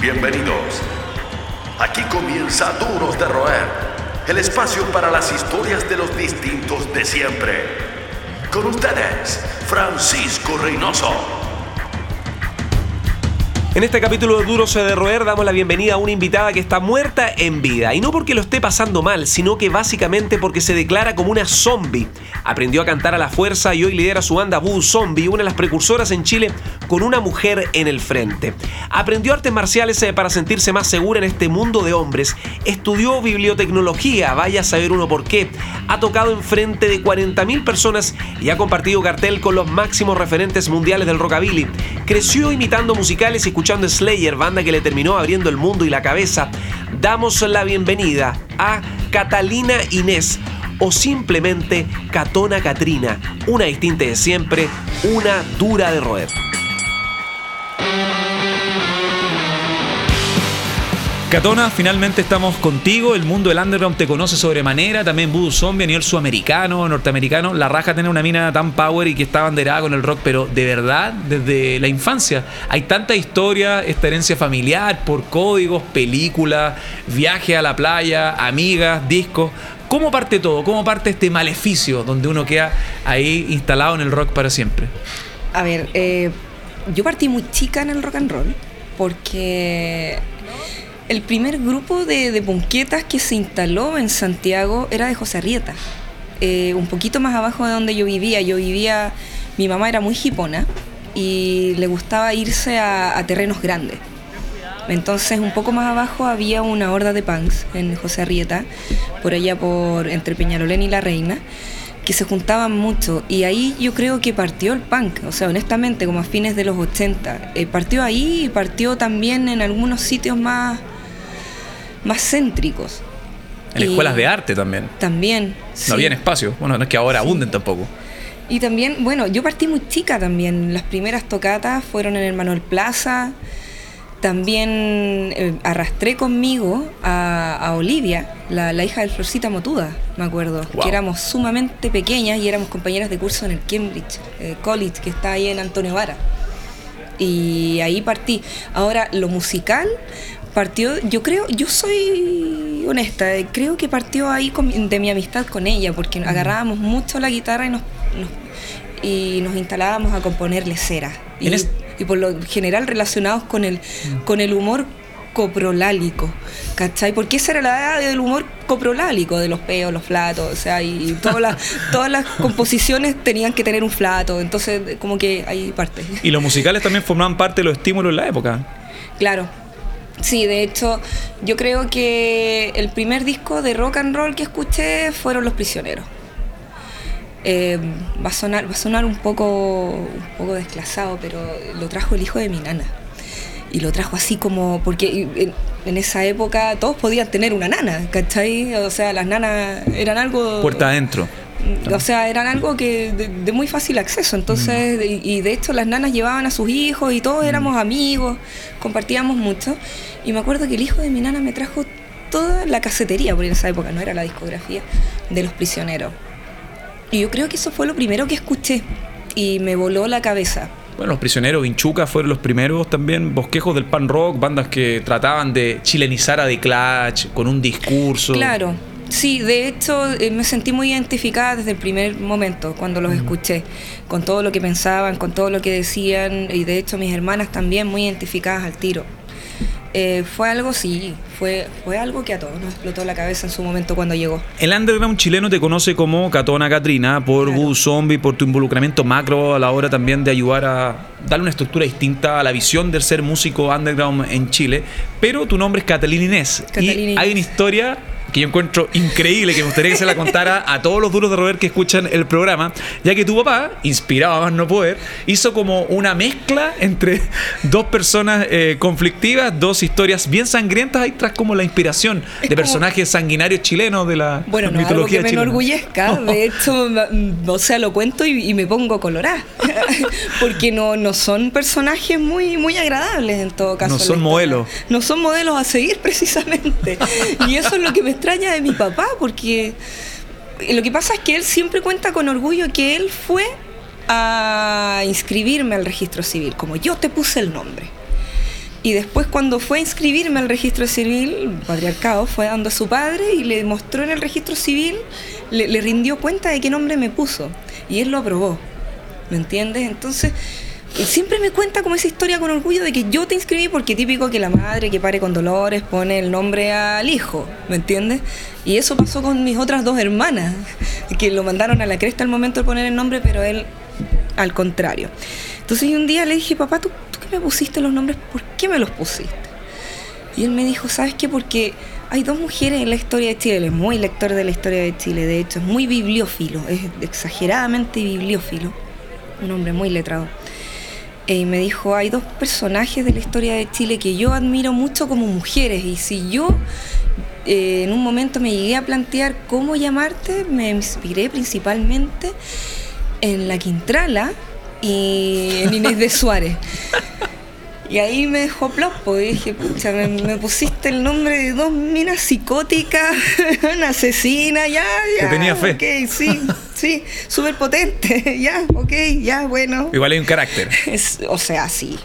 Bienvenidos. Aquí comienza Duros de Roer, el espacio para las historias de los distintos de siempre. Con ustedes, Francisco Reynoso. En este capítulo de Duro de Roer damos la bienvenida a una invitada que está muerta en vida. Y no porque lo esté pasando mal, sino que básicamente porque se declara como una zombie. Aprendió a cantar a la fuerza y hoy lidera su banda Boo Zombie, una de las precursoras en Chile con una mujer en el frente. Aprendió artes marciales eh, para sentirse más segura en este mundo de hombres. Estudió bibliotecnología, vaya a saber uno por qué. Ha tocado en frente de 40.000 personas y ha compartido cartel con los máximos referentes mundiales del rockabilly. Creció imitando musicales y escuchando Slayer, banda que le terminó abriendo el mundo y la cabeza, damos la bienvenida a Catalina Inés o simplemente Catona Catrina, una distinta de siempre, una dura de roer. Catona, finalmente estamos contigo. El mundo del underground te conoce sobremanera. También Voodoo Zombie a nivel sudamericano, norteamericano. La raja tiene una mina tan power y que está banderada con el rock, pero de verdad, desde la infancia. Hay tanta historia, esta herencia familiar, por códigos, películas, viaje a la playa, amigas, discos. ¿Cómo parte todo? ¿Cómo parte este maleficio donde uno queda ahí instalado en el rock para siempre? A ver, eh, yo partí muy chica en el rock and roll porque el primer grupo de, punquetas que se instaló en Santiago era de José Arrieta, eh, un poquito más abajo de donde yo vivía. Yo vivía, mi mamá era muy hipona y le gustaba irse a, terrenos grandes. Entonces, un poco más abajo había una horda de punks en José Arrieta, por allá por entre Peñalolén y La Reina, que se juntaban mucho. Y ahí yo creo que partió el punk, o sea, honestamente, como a fines de los 80. Eh, partió ahí y partió también en algunos sitios más más céntricos. En escuelas de arte también. También. No había espacio. Bueno, no es que ahora abunden tampoco. Y también, bueno, yo partí muy chica también. Las primeras tocatas fueron en el Manuel Plaza. También eh, arrastré conmigo a, Olivia, la, hija de Florcita Motuda, me acuerdo. Que éramos sumamente pequeñas y éramos compañeras de curso en el Cambridge eh, College, que está ahí en Antonio Vara. Y ahí partí. Ahora, lo musical, partió, yo creo, yo soy honesta, creo que partió ahí de mi amistad con ella, porque agarrábamos mucho la guitarra y nos, y nos instalábamos a componerle cera. Y, y, por lo general relacionados con el, con el humor coprolálico, ¿cachai? Porque esa era la edad del humor coprolálico, de los peos, los flatos, o sea, y todas las, todas las composiciones tenían que tener un flato, entonces como que ahí parte. Y los musicales también formaban parte de los estímulos en la época. Claro, Sí, de hecho, yo creo que el primer disco de rock and roll que escuché fueron Los Prisioneros. Eh, va, a sonar, va a sonar un poco, un poco desclasado, pero lo trajo el hijo de mi nana. Y lo trajo así como, porque en, esa época todos podían tener una nana, ¿cachai? O sea, las nanas eran algo... Puerta adentro. O sea, eran algo que de, muy fácil acceso. Entonces, mm. y, de hecho las nanas llevaban a sus hijos y todos mm. éramos amigos, compartíamos mucho. Y me acuerdo que el hijo de mi nana me trajo toda la casetería, porque en esa época no era la discografía, de los prisioneros. Y yo creo que eso fue lo primero que escuché y me voló la cabeza. Bueno, los prisioneros, Vinchuca fueron los primeros también, bosquejos del pan rock, bandas que trataban de chilenizar a The Clash con un discurso. Claro, Sí, de hecho eh, me sentí muy identificada desde el primer momento cuando los escuché, con todo lo que pensaban, con todo lo que decían y de hecho mis hermanas también muy identificadas al tiro. Eh, fue algo, sí, fue, fue algo que a todos nos explotó la cabeza en su momento cuando llegó. El underground chileno te conoce como Catona Catrina por claro. Zombie, por tu involucramiento macro a la hora también de ayudar a darle una estructura distinta a la visión del ser músico underground en Chile. Pero tu nombre es Catalina Inés. y hay una historia que yo encuentro increíble, que me gustaría que se la contara a todos los duros de roer que escuchan el programa, ya que tu papá, inspirado a más no poder, hizo como una mezcla entre dos personas eh, conflictivas, dos historias bien sangrientas ahí tras como la inspiración de personajes sanguinarios chilenos de la bueno, no, mitología algo que me enorgullezca, de hecho, o sea, lo cuento y, me pongo colorada, porque no, no son personajes muy, muy agradables en todo caso. No son modelos. No son modelos a seguir precisamente. Y eso es lo que me extraña de mi papá, porque lo que pasa es que él siempre cuenta con orgullo que él fue a inscribirme al registro civil, como yo te puse el nombre. Y después cuando fue a inscribirme al registro civil, el patriarcado fue dando a su padre y le mostró en el registro civil, le, le rindió cuenta de qué nombre me puso. Y él lo aprobó. ¿Me entiendes? Entonces, siempre me cuenta como esa historia con orgullo de que yo te inscribí porque típico que la madre que pare con dolores pone el nombre al hijo, ¿me entiendes? Y eso pasó con mis otras dos hermanas, que lo mandaron a la cresta al momento de poner el nombre, pero él al contrario. Entonces un día le dije, papá, ¿tú, tú que me pusiste los nombres, ¿por qué me los pusiste? Y él me dijo, ¿sabes qué? Porque hay dos mujeres en la historia de Chile, él es muy lector de la historia de Chile, de hecho es muy bibliófilo, es exageradamente bibliófilo, un hombre muy letrado y me dijo, hay dos personajes de la historia de Chile que yo admiro mucho como mujeres y si yo eh, en un momento me llegué a plantear cómo llamarte, me inspiré principalmente en la Quintrala y en Inés de Suárez. Y ahí me dejó plopo y dije, pucha, me, pusiste el nombre de dos minas psicóticas, una asesina, ya, ya. Que tenía fe. Ok, sí, sí, súper potente, ya, ok, ya, bueno. Igual hay un carácter. Es, o sea, sí.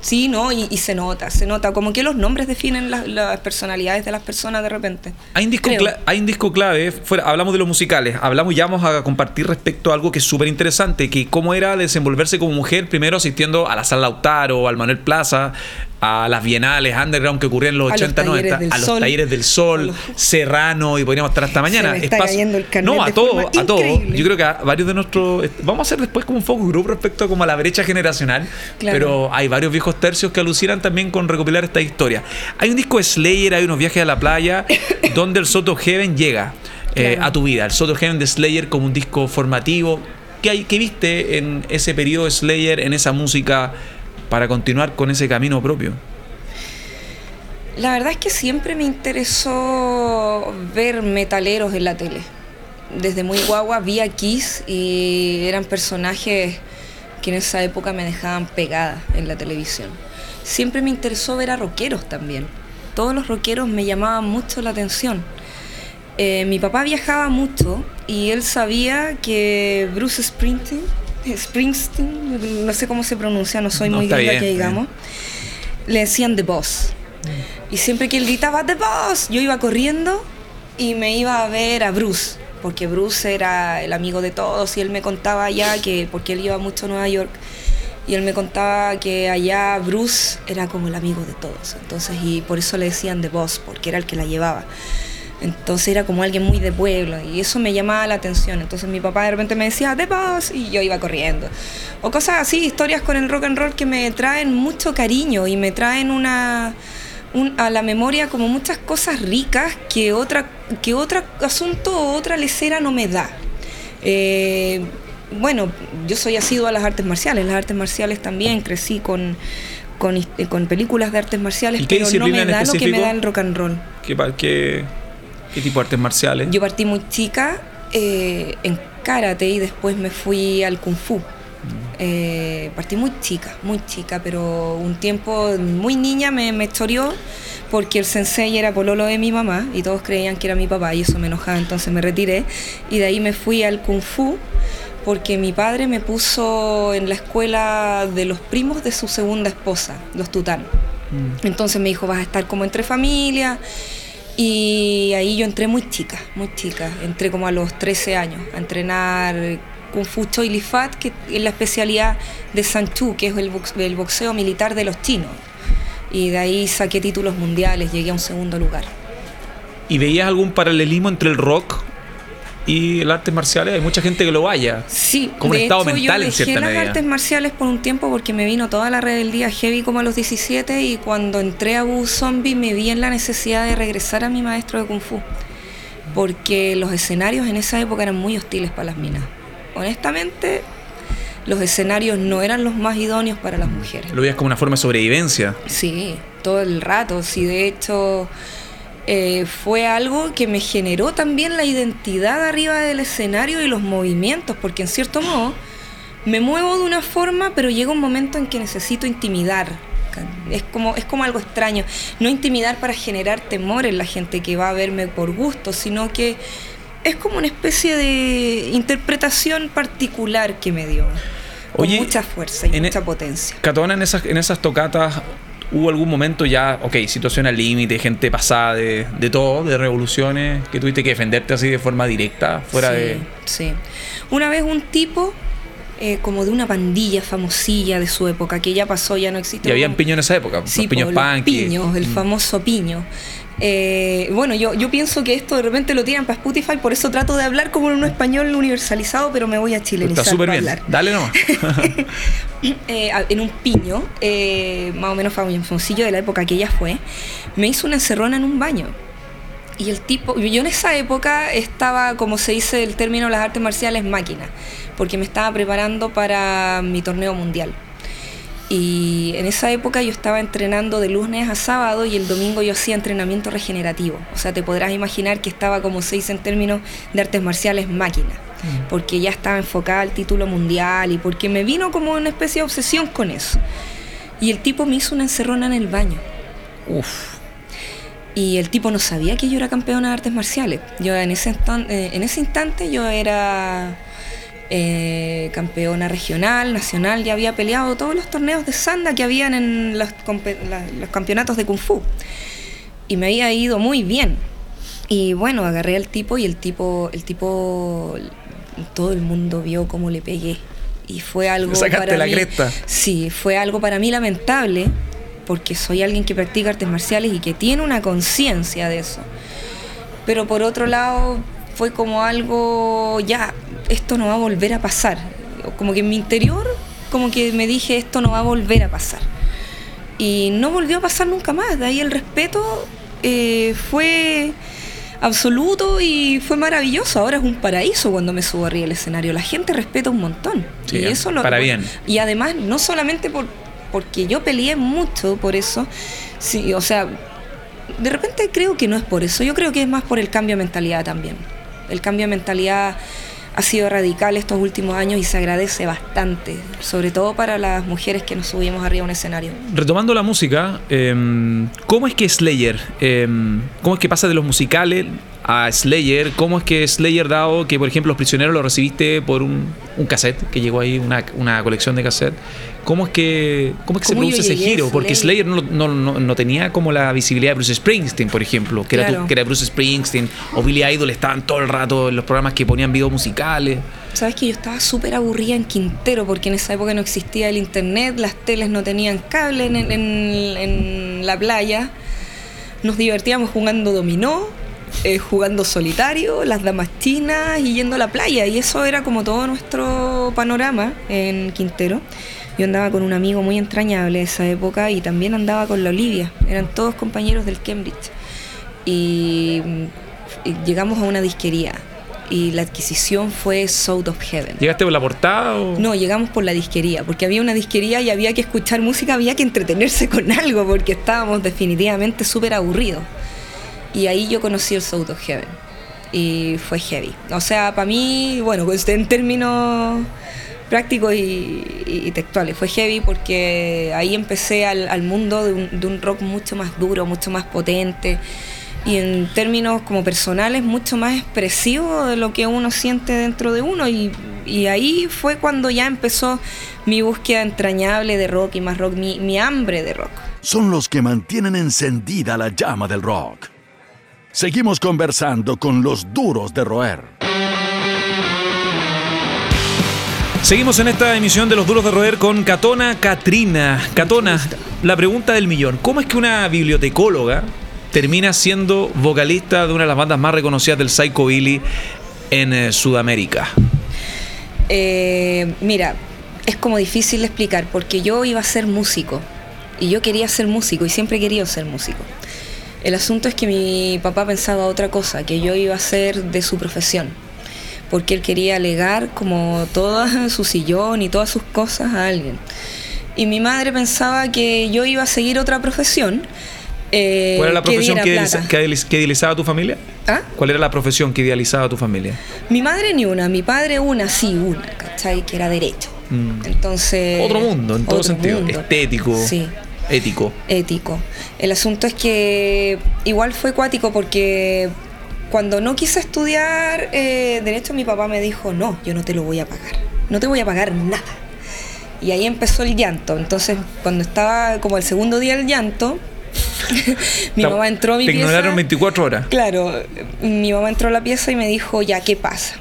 Sí, ¿no? Y, y, se nota, se nota. Como que los nombres definen las, las personalidades de las personas de repente. Hay un disco, cla hay un disco clave, fuera, hablamos de los musicales, hablamos ya vamos a compartir respecto a algo que es súper interesante, que cómo era desenvolverse como mujer, primero asistiendo a la Sala Lautaro, al Manuel Plaza, a las bienales underground que ocurrían en los 80, 90, a los sol, talleres del sol, los... Serrano, y podríamos estar hasta mañana. Se me está cayendo el no, a todo, a todo. Yo creo que a varios de nuestros. Vamos a hacer después como un focus group respecto a, como a la brecha generacional. Claro. Pero hay varios viejos tercios que alucinan también con recopilar esta historia. Hay un disco de Slayer, hay unos viajes a la playa, donde el Soto Heaven llega eh, claro. a tu vida. El Soto Heaven de Slayer como un disco formativo. ¿Qué, hay, ¿Qué viste en ese periodo de Slayer, en esa música? Para continuar con ese camino propio? La verdad es que siempre me interesó ver metaleros en la tele. Desde muy guagua vi a Kiss y eran personajes que en esa época me dejaban pegada en la televisión. Siempre me interesó ver a rockeros también. Todos los rockeros me llamaban mucho la atención. Eh, mi papá viajaba mucho y él sabía que Bruce Springsteen Springsteen, no sé cómo se pronuncia, no soy no, muy gringa que digamos, le decían The Boss. Mm. Y siempre que él gritaba The Boss, yo iba corriendo y me iba a ver a Bruce, porque Bruce era el amigo de todos y él me contaba allá que, porque él iba mucho a Nueva York, y él me contaba que allá Bruce era como el amigo de todos. Entonces, y por eso le decían The Boss, porque era el que la llevaba. Entonces era como alguien muy de pueblo y eso me llamaba la atención. Entonces mi papá de repente me decía, de paz, y yo iba corriendo. O cosas así, historias con el rock and roll que me traen mucho cariño y me traen una, un, a la memoria como muchas cosas ricas que otra, que otro asunto o otra lecera no me da. Eh, bueno, yo soy asiduo a las artes marciales, las artes marciales también, crecí con, con, con películas de artes marciales, pero no me da lo que me da el rock and roll. ¿Qué, qué, ¿Qué tipo de artes marciales? Yo partí muy chica eh, en karate y después me fui al kung fu. Eh, partí muy chica, muy chica, pero un tiempo muy niña me, me choreó porque el sensei era pololo de mi mamá y todos creían que era mi papá y eso me enojaba, entonces me retiré y de ahí me fui al kung fu porque mi padre me puso en la escuela de los primos de su segunda esposa, los tután. Mm. Entonces me dijo, vas a estar como entre familia y ahí yo entré muy chica, muy chica. Entré como a los 13 años a entrenar Kung Fu Choi Li Fat, que es la especialidad de Sanchu, que es el boxeo, el boxeo militar de los chinos. Y de ahí saqué títulos mundiales, llegué a un segundo lugar. ¿Y veías algún paralelismo entre el rock y el artes marciales? Hay mucha gente que lo vaya. Sí, como un estado hecho, mental yo en cierta las medida. artes marciales por un tiempo porque me vino toda la rebeldía heavy como a los 17 y cuando entré a Wu Zombie me vi en la necesidad de regresar a mi maestro de Kung Fu. Porque los escenarios en esa época eran muy hostiles para las minas. Honestamente, los escenarios no eran los más idóneos para las mujeres. Lo veías como una forma de sobrevivencia. Sí, todo el rato. Sí, de hecho, eh, fue algo que me generó también la identidad arriba del escenario y los movimientos, porque en cierto modo me muevo de una forma, pero llega un momento en que necesito intimidar. Es como, es como algo extraño. No intimidar para generar temor en la gente que va a verme por gusto, sino que es como una especie de interpretación particular que me dio. Con mucha fuerza y en mucha e- potencia. Catona, en esas, en esas tocatas, ¿Hubo algún momento ya, ok, situación al límite, gente pasada de, de todo, de revoluciones, que tuviste que defenderte así de forma directa, fuera sí, de... Sí. Una vez un tipo, eh, como de una pandilla famosilla de su época, que ya pasó, ya no existe. Y habían piño en esa época, Sí, los piños po, los punk. piños, el Mm. famoso piño. Eh, bueno, yo, yo pienso que esto de repente lo tiran para Spotify, por eso trato de hablar como en un español universalizado, pero me voy a chilenizar Está súper bien, hablar. dale nomás. Eh, en un piño, eh, más o menos famosillo de la época que ella fue, me hizo una encerrona en un baño. Y el tipo, yo en esa época estaba, como se dice el término, las artes marciales máquina, porque me estaba preparando para mi torneo mundial. Y en esa época yo estaba entrenando de lunes a sábado y el domingo yo hacía entrenamiento regenerativo. O sea, te podrás imaginar que estaba, como se dice en términos de artes marciales, máquina. Porque ya estaba enfocada al título mundial y porque me vino como una especie de obsesión con eso. Y el tipo me hizo una encerrona en el baño. Uf. Y el tipo no sabía que yo era campeona de artes marciales. Yo en ese, eh, en ese instante yo era eh, campeona regional, nacional, ya había peleado todos los torneos de sanda que habían en los, campeonatos de kung fu. Y me había ido muy bien. Y bueno, agarré al tipo y el tipo, el tipo, todo el mundo vio cómo le pegué. Y fue algo sacaste para la mí- cresta. Sí, fue algo para mí lamentable, porque soy alguien que practica artes marciales y que tiene una conciencia de eso. Pero por otro lado, fue como algo, ya, esto no va a volver a pasar. Como que en mi interior, como que me dije, esto no va a volver a pasar. Y no volvió a pasar nunca más. De ahí el respeto eh, fue absoluto y fue maravilloso. Ahora es un paraíso cuando me subo arriba del escenario. La gente respeta un montón. Sí, y eso lo para bien. Y además, no solamente por, porque yo peleé mucho por eso, sí, o sea, de repente creo que no es por eso. Yo creo que es más por el cambio de mentalidad también. El cambio de mentalidad ha sido radical estos últimos años y se agradece bastante, sobre todo para las mujeres que nos subimos arriba a un escenario. Retomando la música, eh, ¿cómo es que Slayer, eh, cómo es que pasa de los musicales a Slayer? ¿Cómo es que Slayer, dado que, por ejemplo, Los Prisioneros lo recibiste por un, un cassette, que llegó ahí, una, una colección de cassette? ¿Cómo es que, cómo es que se ¿Cómo yo produce ese giro? Porque Slayer? No, no, no- no tenía como la visibilidad de Bruce Springsteen, por ejemplo, que, era, tu- que era Bruce Springsteen, o Billy Idol estaban todo el rato en los programas que ponían videos musicales. Sabes que yo estaba súper aburrida en Quintero porque en esa época no existía el internet, las teles no tenían cable en, en- en la playa. Nos divertíamos jugando dominó, eh, jugando solitario, las damas chinas y yendo a la playa. Y eso era como todo nuestro panorama en Quintero. Yo andaba con un amigo muy entrañable de esa época y también andaba con la Olivia. Eran todos compañeros del Cambridge. Y, y llegamos a una disquería y la adquisición fue South of Heaven. ¿Llegaste por la portada o...? No, llegamos por la disquería, porque había una disquería y había que escuchar música, había que entretenerse con algo, porque estábamos definitivamente súper aburridos. Y ahí yo conocí el South of Heaven. Y fue heavy. O sea, para mí, bueno, pues en términos prácticos y, y textuales, fue heavy porque ahí empecé al, al mundo de un, de un rock mucho más duro, mucho más potente. Y en términos como personales, mucho más expresivo de lo que uno siente dentro de uno. Y, y ahí fue cuando ya empezó mi búsqueda entrañable de rock y más rock, mi, mi hambre de rock. Son los que mantienen encendida la llama del rock. Seguimos conversando con los duros de roer. Seguimos en esta emisión de Los Duros de Roer con Catona Katrina. Catona, la pregunta del millón. ¿Cómo es que una bibliotecóloga termina siendo vocalista de una de las bandas más reconocidas del Psychobilly en eh, Sudamérica? Eh, mira, es como difícil de explicar porque yo iba a ser músico y yo quería ser músico y siempre he querido ser músico. El asunto es que mi papá pensaba otra cosa, que yo iba a ser de su profesión, porque él quería legar como todo su sillón y todas sus cosas a alguien. Y mi madre pensaba que yo iba a seguir otra profesión. eh, ¿Cuál era la profesión que, idealiza- plata. que idealiz- que idealizaba tu familia? ¿Ah? ¿Cuál era la profesión que idealizaba tu familia? Mi madre ni una, mi padre una, sí, una, ¿cachai? Que era derecho. Mm. Entonces. Otro mundo, en todo sentido. mundo. Estético, Sí, ético. ético. El asunto es que igual fue cuático porque cuando no quise estudiar eh, derecho, mi papá me dijo: No, yo no te lo voy a pagar. No te voy a pagar nada. Y ahí empezó el llanto. Entonces, cuando estaba como el segundo día del llanto, mi mamá entró a mi Te pieza. ignoraron 24 horas. Claro, mi mamá entró a la pieza y me dijo, ya, ¿qué pasa?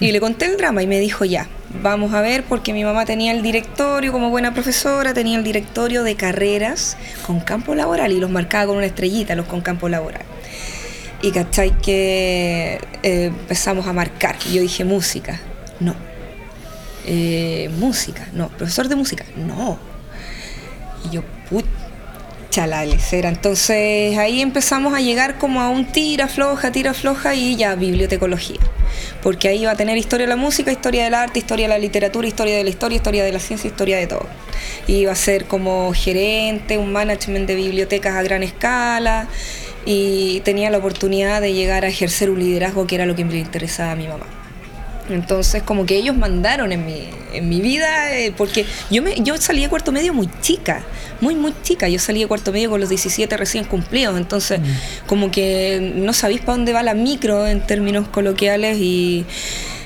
Y le conté el drama y me dijo, ya, vamos a ver, porque mi mamá tenía el directorio, como buena profesora, tenía el directorio de carreras con campo laboral y los marcaba con una estrellita, los con campo laboral. Y cachai que eh, empezamos a marcar. Y yo dije, música, no. Eh, música, no. Profesor de música, no. Y yo, pucha la lecera. Entonces ahí empezamos a llegar como a un tira floja, tira floja y ya bibliotecología. Porque ahí iba a tener historia de la música, historia del arte, historia de la literatura, historia de la historia, historia de la ciencia, historia de todo. Y iba a ser como gerente, un management de bibliotecas a gran escala y tenía la oportunidad de llegar a ejercer un liderazgo que era lo que me interesaba a mi mamá. Entonces, como que ellos mandaron en mi, en mi vida, eh, porque yo, me, yo salí de cuarto medio muy chica, muy, muy chica. Yo salí de cuarto medio con los 17 recién cumplidos, entonces, como que no sabéis para dónde va la micro en términos coloquiales y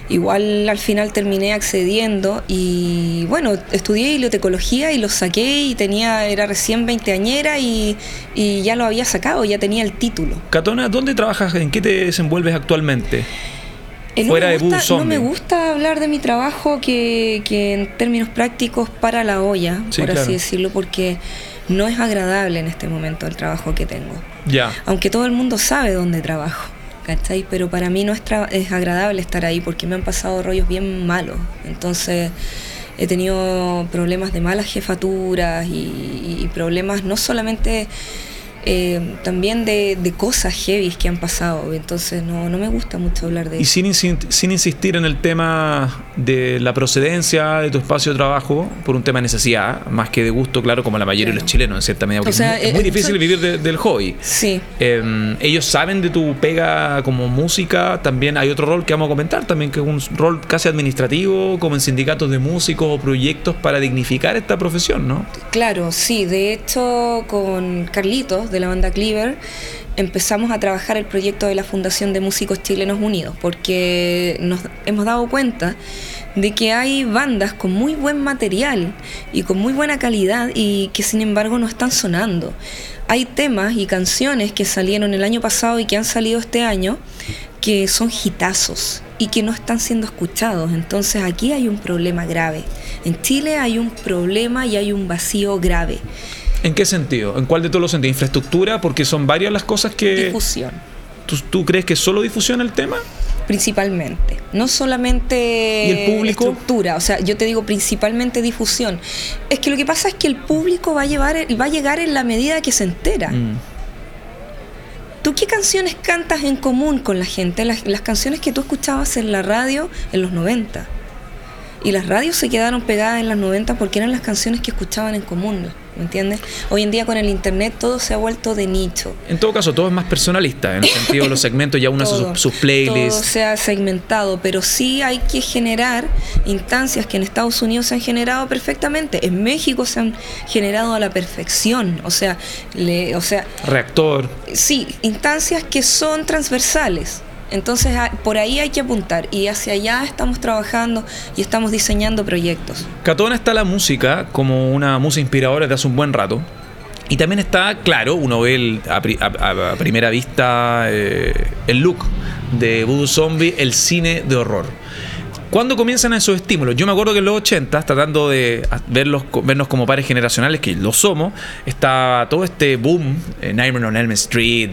igual al final terminé accediendo y bueno, estudié bibliotecología y lo saqué y tenía, era recién veinteañera y, y ya lo había sacado, ya tenía el título. Catona, ¿dónde trabajas? ¿En qué te desenvuelves actualmente? Eh, no Fuera me de no me gusta hablar de mi trabajo que, que en términos prácticos para la olla, Sí, por claro. así decirlo, porque no es agradable en este momento el trabajo que tengo. Ya. Aunque todo el mundo sabe dónde trabajo, ¿cachai? Pero para mí no es, agradable estar ahí porque me han pasado rollos bien malos. Entonces he tenido problemas de malas jefaturas y, y problemas no solamente... eh, también de, de cosas heavy que han pasado, entonces no, no me gusta mucho hablar de Y eso. sin, insi- sin insistir en el tema de la procedencia de tu espacio de trabajo, por un tema de necesidad, más que de gusto, claro, como la mayoría de los chilenos, en cierta medida, porque O sea, es muy, es muy eh, difícil son- vivir de- del hobby. Sí, Eh, ellos saben de tu pega como música, también hay otro rol que vamos a comentar, también que es un rol casi administrativo, como en sindicatos de músicos o proyectos para dignificar esta profesión, ¿no? claro, sí. De hecho, con Carlitos de la banda Cleaver empezamos a trabajar el proyecto de la Fundación de Músicos Chilenos Unidos, porque nos hemos dado cuenta de que hay bandas con muy buen material y con muy buena calidad y que sin embargo no están sonando. Hay temas y canciones que salieron el año pasado y que han salido este año que son hitazos y que no están siendo escuchados. Entonces aquí hay un problema grave. En Chile hay un problema y hay un vacío grave. ¿En qué sentido? ¿En cuál de todos los sentidos? ¿Infraestructura? Porque son varias las cosas que... Difusión, ¿Tú, tú crees que solo difusión el tema? principalmente. No solamente ¿Y el público? estructura, o sea, yo te digo principalmente difusión. Es que lo que pasa es que el público va a, llevar, va a llegar en la medida que se entera. Mm. ¿Tú qué canciones cantas en común con la gente? Las, las canciones que tú escuchabas en la radio en los 90. Y las radios se quedaron pegadas en las 90 porque eran las canciones que escuchaban en común, ¿me entiendes? Hoy en día con el internet todo se ha vuelto de nicho. En todo caso, todo es más personalista, en el sentido de los segmentos, ya uno hace sus, sus Todo playlists. se ha segmentado, pero sí hay que generar instancias que en Estados Unidos se han generado perfectamente. En México se han generado a la perfección. O sea, le, o sea, Reactor. sí, instancias que son transversales. Entonces a- por ahí hay que apuntar y hacia allá estamos trabajando y estamos diseñando proyectos. Catona está la música como una música inspiradora desde hace un buen rato. Y también está, claro, uno ve el- a, a- a primera vista eh, el look de Voodoo Zombie, el cine de horror. ¿Cuándo comienzan esos estímulos? Yo me acuerdo que en los 80, tratando de verlos, vernos como pares generacionales, que lo somos, estaba todo este boom, eh, Nightmare on Elm Street,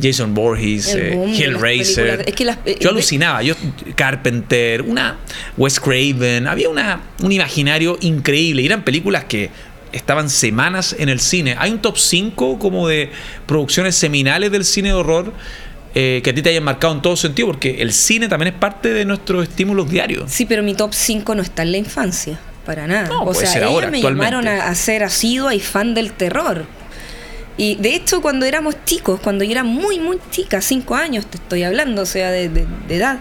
Jason Voorhees, eh, Hellraiser. Es que las- eh, yo alucinaba, yo Carpenter, una Wes Craven, había una, un imaginario increíble. Y eran películas que estaban semanas en el cine. Hay un top 5 como de producciones seminales del cine de horror eh, que a ti te hayan marcado en todo sentido, porque el cine también es parte de nuestros estímulos diarios. Sí, pero mi top 5 no está en la infancia, para nada. No, o puede sea, ser ahora, me llamaron a, a ser asidua y fan del terror. Y de hecho, cuando éramos chicos, cuando yo era muy, muy chica, cinco años te estoy hablando, o sea, de, de- de edad,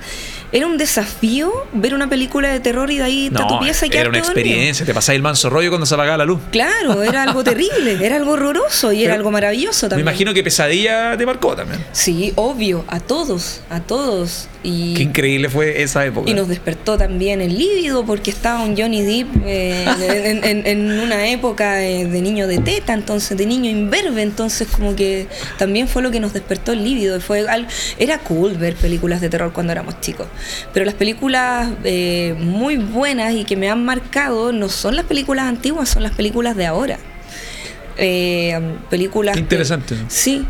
era un desafío ver una película de terror y de ahí está tu pieza y Era una dormido. experiencia, te pasáis el manso rollo cuando se apagaba la luz. Claro, era algo terrible, era algo horroroso y era algo maravilloso Me también. imagino que pesadilla te marcó también. Sí, obvio, a todos, a todos. Y, Qué increíble fue esa época. y nos despertó también el líbido porque estaba un Johnny Depp eh, en, en- en una época eh, de niño de teta, entonces de niño imberbe, entonces como que también fue lo que nos despertó el líbido. Fue al- era cool ver películas de terror cuando éramos chicos, pero las películas eh, muy buenas y que me han marcado no son las películas antiguas, son las películas de ahora. Eh, películas Qué que- interesante. Sí,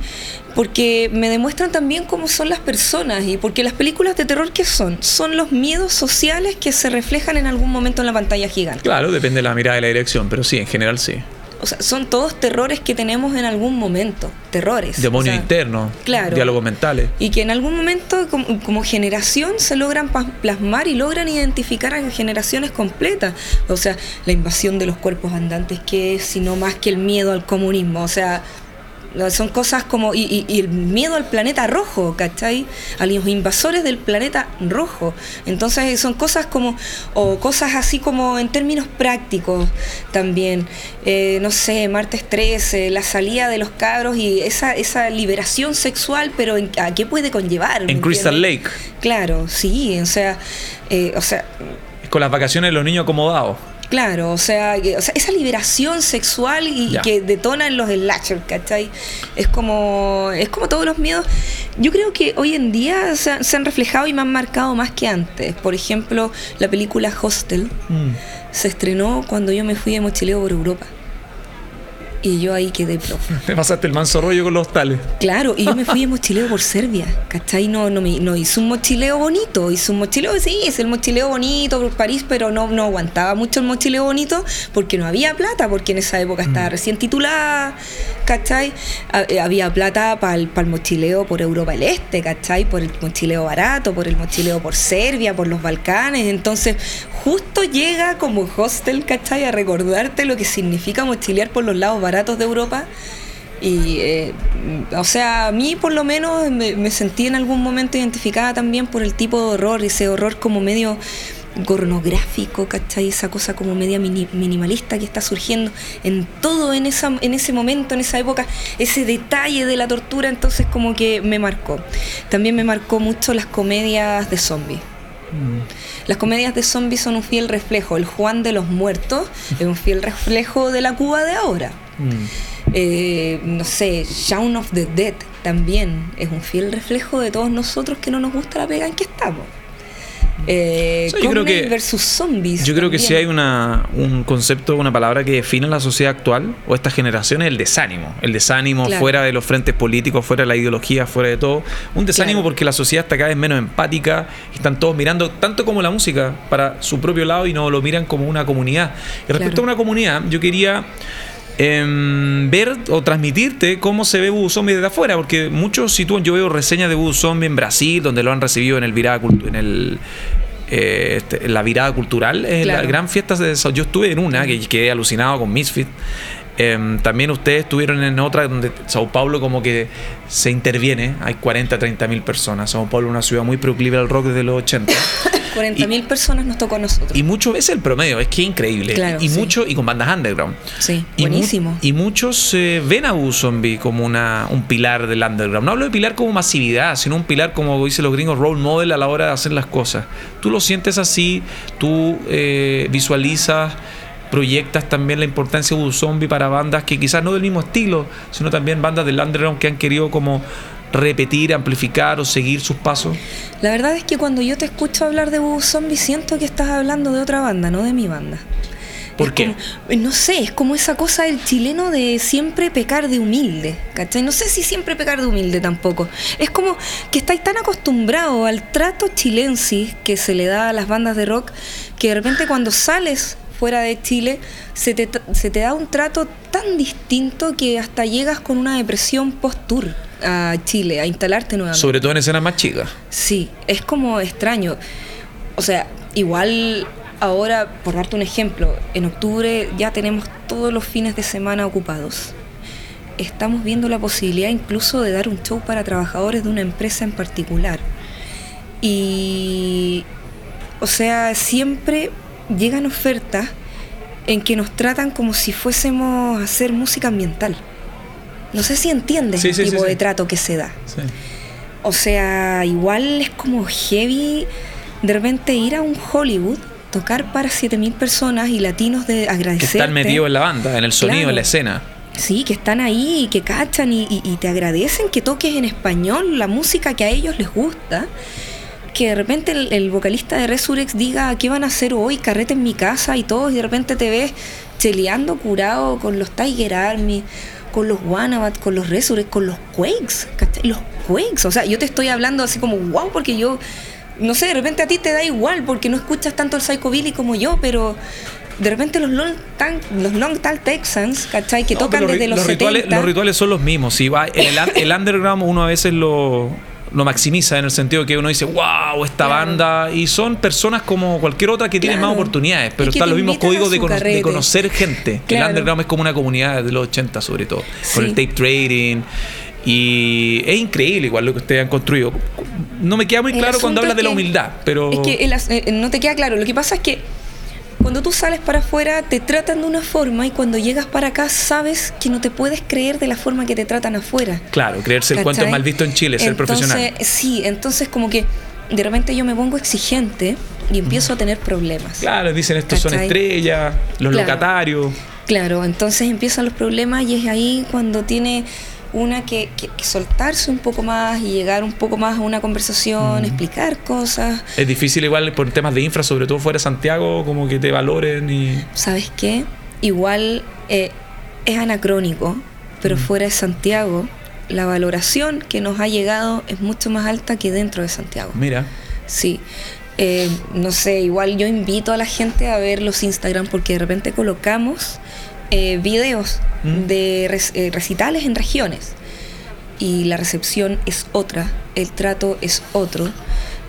porque me demuestran también cómo son las personas y porque las películas de terror ¿qué son? Son los miedos sociales que se reflejan en algún momento en la pantalla gigante. Claro, depende de la mirada y la dirección, pero sí, en general sí. O sea, son todos terrores que tenemos en algún momento, terrores. Demonios o sea, internos, claro. diálogos mentales. Y que en algún momento, como, como generación, se logran plasmar y logran identificar a generaciones completas. O sea, la invasión de los cuerpos andantes, que es sino más que el miedo al comunismo. O sea, son cosas como. Y, y- y el miedo al planeta rojo, ¿cachai? A los invasores del planeta rojo. Entonces, son cosas como. O cosas así como en términos prácticos también. Eh, no sé, martes 13, la salida de los cabros y esa, esa liberación sexual, pero en- ¿a qué puede conllevar? ¿me En Crystal entiendes? Lake, Claro, sí, o sea, eh, o sea, con las vacaciones de los niños acomodados. Claro, o sea, que- o sea, esa liberación sexual y que detona en los slashers, ¿cachai? Es como, es como todos los miedos. Yo creo que hoy en día se, han- se han reflejado y me han marcado más que antes. Por ejemplo, la película Hostel se estrenó cuando yo me fui de mochileo por Europa. Y yo ahí quedé pro. Te pasaste el manso rollo con los tales. Claro, y yo me fui de mochileo por Serbia, ¿cachai? No, no, me, no hice un mochileo bonito, hice un mochileo, sí, es el mochileo bonito por París, pero no, no aguantaba mucho el mochileo bonito porque no había plata, porque en esa época estaba recién titulada, ¿cachai? Ha- eh, Había plata para el, mochileo por Europa del Este, ¿cachai? Por el mochileo barato, por el mochileo por Serbia, por los Balcanes, entonces justo llega como hostel, ¿cachai? A recordarte lo que significa mochilear por los lados baratos de Europa. Y, eh, o sea, a mí por lo menos me, me sentí en algún momento identificada también por el tipo de horror, ese horror como medio pornográfico, ¿cachai? Esa cosa como media mini- minimalista que está surgiendo en todo en, esa, en ese momento, en esa época, ese detalle de la tortura, entonces como que me marcó. También me marcó mucho las comedias de zombies. Las comedias de zombies son un fiel reflejo. El Juan de los Muertos es un fiel reflejo de la Cuba de ahora. Eh, no sé, Shaun of the Dead también es un fiel reflejo de todos nosotros que no nos gusta la pega en que estamos. Eh, O sea, yo creo que- versus zombies. Yo creo que si hay una, un concepto, una palabra que define la sociedad actual o esta generación es el desánimo. El desánimo Claro. fuera de los frentes políticos, fuera de la ideología, fuera de todo. Un desánimo Claro. porque la sociedad está cada vez menos empática. Están todos mirando tanto como la música para su propio lado y no lo miran como una comunidad. Y respecto Claro. a una comunidad, yo quería em, ver o transmitirte cómo se ve Voodoo Zombie desde afuera, porque muchos sitúan, yo veo reseñas de Voodoo Zombie en Brasil, donde lo han recibido en el virada cultu- en el eh, este, en la virada cultural, en la gran fiesta de Sao- Yo estuve en una que quedé alucinado con Misfit. Em, también ustedes estuvieron en otra donde Sao Paulo como que se interviene, hay 40, 30 mil personas. Sao Paulo es una ciudad muy proclive al rock desde los 80. 40.000 personas nos tocó a nosotros. Y mucho es el promedio, es que es increíble. Claro, y sí. mucho, y con bandas underground. sí, Y mu- buenísimo. Y, muchos eh, ven a Boo Zombie como una, un pilar del underground. No hablo de pilar como masividad, sino un pilar como dicen los gringos, role model a la hora de hacer las cosas. Tú lo sientes así, tú eh, visualizas, proyectas también la importancia de Zombie para bandas que quizás no del mismo estilo, sino también bandas del underground que han querido como repetir, amplificar o seguir sus pasos. La verdad es que cuando yo te escucho hablar de Boo Zombie siento que estás hablando de otra banda, no de mi banda. ¿Por Es qué? como- no sé, es como esa cosa del chileno de siempre pecar de humilde, ¿cachai? No sé si siempre pecar de humilde tampoco. Es como que estáis tan acostumbrado al trato chilensis que se le da a las bandas de rock que de repente cuando sales fuera de Chile se te, tra- se te da un trato tan distinto que hasta llegas con una depresión post-tour a Chile, a instalarte nuevamente. Sobre todo en escenas más chicas. Sí, es como extraño. O sea, igual ahora, por darte un ejemplo, en octubre ya tenemos todos los fines de semana ocupados. Estamos viendo la posibilidad incluso de dar un show para trabajadores de una empresa en particular. Y, o sea, siempre llegan ofertas en que nos tratan como si fuésemos a hacer música ambiental. No sé si entiendes Sí, el sí, tipo sí. de trato que se da. O sea, igual es como heavy de repente ir a un Hollywood, tocar para 7000 personas y latinos de Que agradecer. están metidos en la banda, en el sonido, Claro. en la escena. Sí, que están ahí y que cachan y, y- y te agradecen que toques en español la música que a ellos les gusta. Que de repente el, el vocalista de Resurex diga, ¿qué van a hacer hoy? Carrete en mi casa y todo, y de repente te ves cheleando curado con los Tiger Army, con los Wanabat, con los Resurex, con los Quakes, ¿cachai? Los Quakes. O sea, yo te estoy hablando así como, wow, porque yo, no sé, de repente a ti te da igual porque no escuchas tanto el Psycho Billy como yo, pero de repente los Long Tang, los Long Tall Texans, ¿cachai? Que No, tocan desde los, rituales, 70. los rituales son los mismos. Si va, el, el underground uno a veces lo, lo maximiza en el sentido que uno dice, wow, esta Claro. banda. Y son personas como cualquier otra que tienen Claro. más oportunidades, pero que están los mismos códigos de, cono- conocer gente. Que el Claro. underground es como una comunidad de los 80 sobre todo, con el tape trading. Y es increíble igual lo que ustedes han construido. No me queda muy El claro cuando hablas de la humildad, pero... Es que el eh, no te queda claro. Lo que pasa es que cuando tú sales para afuera te tratan de una forma y cuando llegas para acá sabes que no te puedes creer de la forma que te tratan afuera. Claro, creerse el cuento es ¿Cachai? mal visto en Chile, ser Entonces, profesional. Sí, entonces como que de repente yo me pongo exigente y empiezo a tener problemas. Claro, dicen estos son ¿Cachai? estrellas, los Claro. locatarios. Claro, entonces empiezan los problemas y es ahí cuando tiene una que, que- que soltarse un poco más y llegar un poco más a una conversación, explicar cosas. Es difícil igual por temas de infra, sobre todo fuera de Santiago, como que te valoren y... ¿Sabes qué? Igual eh, es anacrónico, pero fuera de Santiago, la valoración que nos ha llegado es mucho más alta que dentro de Santiago. Mira, Sí. Eh, no sé, igual yo invito a la gente a ver los Instagram porque de repente colocamos eh, videos Mm. de eh, recitales en regiones y la recepción es otra, el trato es otro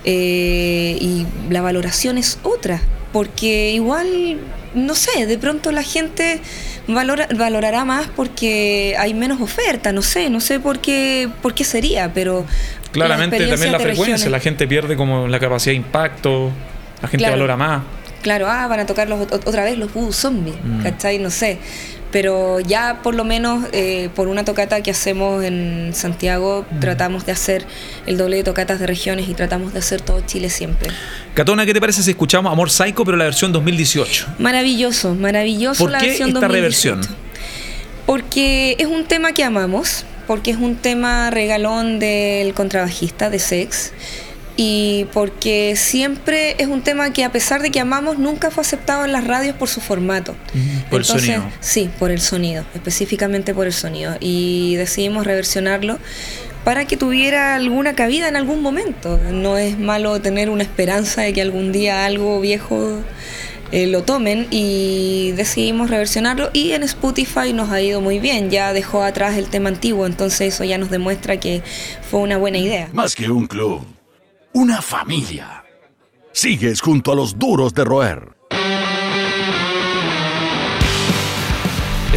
eh, y la valoración es otra, porque igual, no sé, de pronto la gente valora, valorará más porque hay menos oferta, no sé, no sé por qué, por qué sería, pero... claramente también la frecuencia, regiones- la gente pierde como la capacidad de impacto, la gente Claro. valora más. Claro, ah, van a tocar los, ot- otra vez los Voodoo Zombies, Mm. ¿cachai? No sé. Pero ya por lo menos eh, por una tocata que hacemos en Santiago, Mm. tratamos de hacer el doble de tocatas de regiones y tratamos de hacer todo Chile siempre. Catona, ¿qué te parece si escuchamos Amor Psycho, pero la versión 2018? Maravilloso, maravilloso ¿Por la qué versión esta 2018. reversión? Porque es un tema que amamos, porque es un tema regalón del contrabajista de Sex y porque siempre es un tema que a pesar de que amamos nunca fue aceptado en las radios por su formato. Por el sonido. Sí, por el sonido, específicamente por el sonido. Y decidimos reversionarlo para que tuviera alguna cabida en algún momento. No es malo tener una esperanza de que algún día algo viejo eh, lo tomen y decidimos reversionarlo y en Spotify nos ha ido muy bien, ya dejó atrás el tema antiguo, entonces eso ya nos demuestra que fue una buena idea. Más que un club, una familia. Sigues junto a los duros de roer.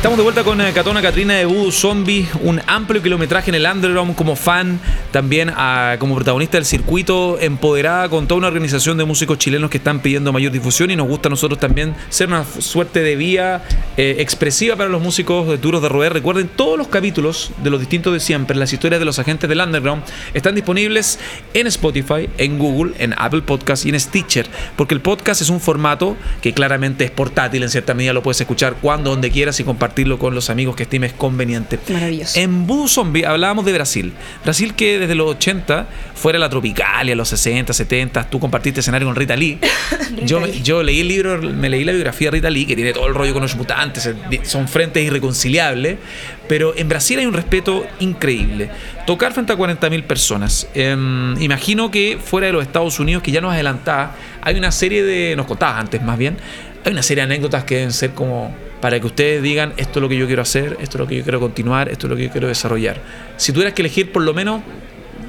Estamos de vuelta con eh, Catona Catrina de Voodoo Zombie, un amplio kilometraje en el underground como fan, también ah, como protagonista del circuito, empoderada con toda una organización de músicos chilenos que están pidiendo mayor difusión y nos gusta a nosotros también ser una suerte de vía eh, expresiva para los músicos de duros de roer. Recuerden, todos los capítulos de los distintos de siempre, las historias de los agentes del underground, están disponibles en Spotify, en Google, en Apple Podcast y en Stitcher, porque el podcast es un formato que claramente es portátil, en cierta medida lo puedes escuchar cuando, donde quieras y compartirlo con los amigos que estimes conveniente. Maravilloso. En Voodoo Zombie hablábamos de Brasil. Brasil que desde los 80 fuera la Tropicalia, los 60, 70, tú compartiste escenario con Rita Lee. yo, Lee. yo leí el libro, me leí la biografía de Rita Lee, que tiene todo el rollo con los mutantes, son frentes irreconciliables, pero en Brasil hay un respeto increíble. Tocar frente a 40.000 personas. Em, imagino que fuera de los Estados Unidos, que ya nos adelantaba, hay una serie de, nos contabas antes más bien, hay una serie de anécdotas que deben ser como para que ustedes digan esto es lo que yo quiero hacer, esto es lo que yo quiero continuar, esto es lo que yo quiero desarrollar. Si tuvieras que elegir por lo menos,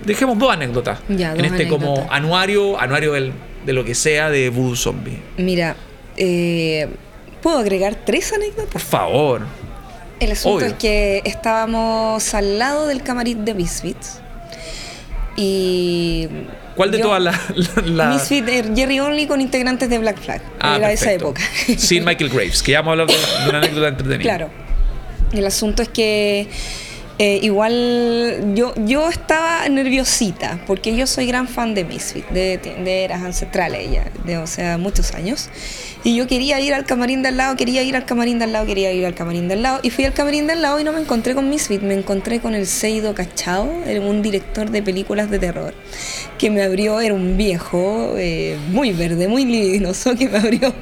dejemos dos anécdotas Ya, en este como anuario, anuario del- de lo que sea de Voodoo Zombie. Mira, eh, ¿puedo agregar tres anécdotas? Por favor. El asunto Obvio. es que estábamos al lado del camarín de Misfits y ¿Cuál de Yo- todas las... la- la- Misfit, eh, Jerry Only con integrantes de Black Flag. Ah, era esa perfecto. época. Sin Michael Graves, que ya hablar de, de una anécdota entretenida. Claro. El asunto es que eh, igual yo, yo estaba nerviosita, porque yo soy gran fan de Misfit, de, de eras ancestrales ya, de, o sea, muchos años. Y yo quería ir al camarín de al lado, quería ir al camarín de al lado, quería ir al camarín de al lado. Y fui al camarín de al lado y no me encontré con Misfit, me encontré con el Seido Cachao, un director de películas de terror, que me abrió, era un viejo, eh, muy verde, muy libidinoso, que me abrió